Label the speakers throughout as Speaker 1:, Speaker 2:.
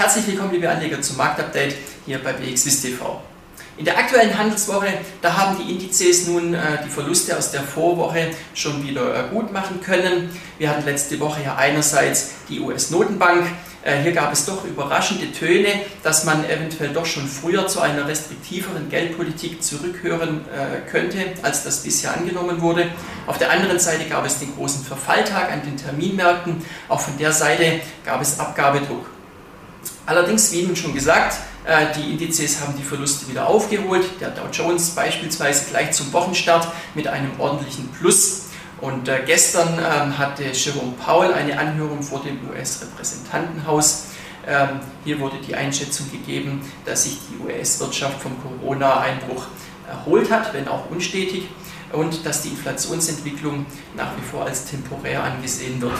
Speaker 1: Herzlich willkommen, liebe Anleger, zum Marktupdate hier bei BXWIST. In der aktuellen Handelswoche, da haben die Indizes nun äh, die Verluste aus der Vorwoche schon wieder äh, gut machen können. Wir hatten letzte Woche ja einerseits die US-Notenbank. Äh, hier gab es doch überraschende Töne, dass man eventuell doch schon früher zu einer restriktiveren Geldpolitik zurückhören äh, könnte, als das bisher angenommen wurde. Auf der anderen Seite gab es den großen Verfalltag an den Terminmärkten. Auch von der Seite gab es Abgabedruck. Allerdings, wie nun schon gesagt, äh, die Indizes haben die Verluste wieder aufgeholt. Der Dow Jones beispielsweise gleich zum Wochenstart mit einem ordentlichen Plus. Und äh, gestern ähm, hatte Jerome Powell eine Anhörung vor dem US-Repräsentantenhaus. Ähm, hier wurde die Einschätzung gegeben, dass sich die US-Wirtschaft vom Corona-Einbruch erholt hat, wenn auch unstetig, und dass die Inflationsentwicklung nach wie vor als temporär angesehen wird.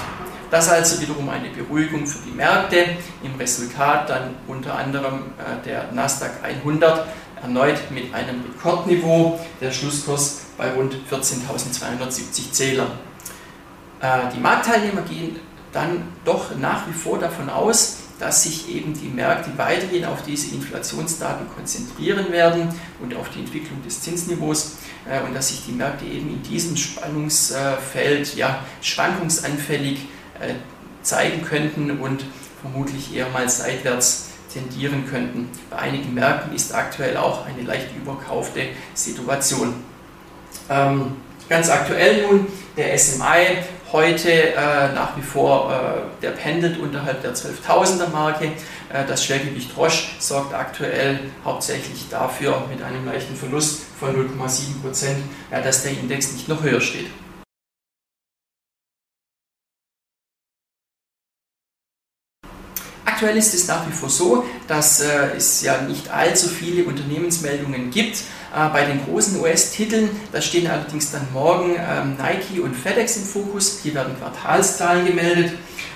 Speaker 1: Das also wiederum eine Beruhigung für die Märkte. Im Resultat dann unter anderem äh, der Nasdaq 100 erneut mit einem Rekordniveau, der Schlusskurs bei rund 14.270 Zählern. Äh, die Marktteilnehmer gehen dann doch nach wie vor davon aus, dass sich eben die Märkte weiterhin auf diese Inflationsdaten konzentrieren werden und auf die Entwicklung des Zinsniveaus äh, und dass sich die Märkte eben in diesem Spannungsfeld ja, schwankungsanfällig zeigen könnten und vermutlich eher mal seitwärts tendieren könnten. Bei einigen Märkten ist aktuell auch eine leicht überkaufte Situation. Ähm, ganz aktuell nun der SMI, heute äh, nach wie vor, äh, der pendelt unterhalb der 12.000er Marke. Äh, das Schwergewicht Roche sorgt aktuell hauptsächlich dafür mit einem leichten Verlust von 0,7 Prozent, ja, dass der Index nicht noch höher steht. Aktuell ist es nach wie vor so, dass äh, es ja nicht allzu viele Unternehmensmeldungen gibt. Äh, bei den großen US-Titeln, da stehen allerdings dann morgen ähm, Nike und FedEx im Fokus. Hier werden Quartalszahlen gemeldet.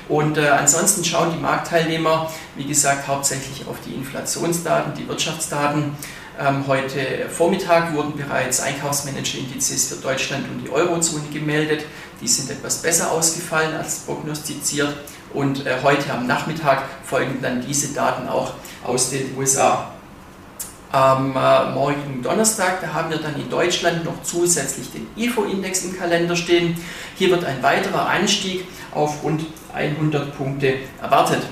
Speaker 1: Und äh, ansonsten schauen die Marktteilnehmer, wie gesagt, hauptsächlich auf die Inflationsdaten, die Wirtschaftsdaten. Ähm, heute Vormittag wurden bereits Einkaufsmanager-Indizes für Deutschland und die Eurozone gemeldet. Die sind etwas besser ausgefallen als prognostiziert. Und äh, heute am Nachmittag folgen dann diese Daten auch aus den USA. Am äh, morgigen Donnerstag, da haben wir dann in Deutschland noch zusätzlich den IFO-Index im Kalender stehen. Hier wird ein weiterer Anstieg auf rund 100 Punkte erwartet.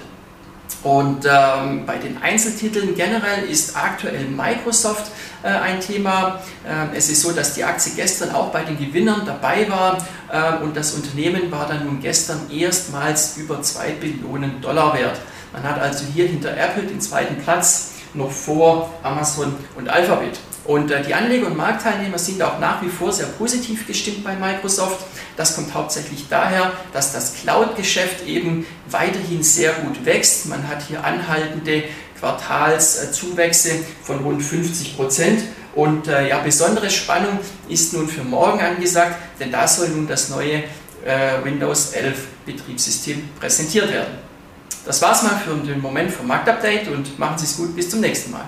Speaker 1: Und ähm, bei den Einzeltiteln generell ist aktuell Microsoft äh, ein Thema. Ähm, es ist so, dass die Aktie gestern auch bei den Gewinnern dabei war ähm, und das Unternehmen war dann nun gestern erstmals über 2 Billionen Dollar wert. Man hat also hier hinter Apple den zweiten Platz noch vor Amazon und Alphabet. Und äh, die Anleger und Marktteilnehmer sind auch nach wie vor sehr positiv gestimmt bei Microsoft. Das kommt hauptsächlich daher, dass das Cloud-Geschäft eben weiterhin sehr gut wächst. Man hat hier anhaltende Quartalszuwächse von rund 50 Prozent. Und äh, ja, besondere Spannung ist nun für morgen angesagt, denn da soll nun das neue äh, Windows 11 Betriebssystem präsentiert werden. Das war's mal für den Moment vom Marktupdate und machen Sie es gut, bis zum nächsten Mal.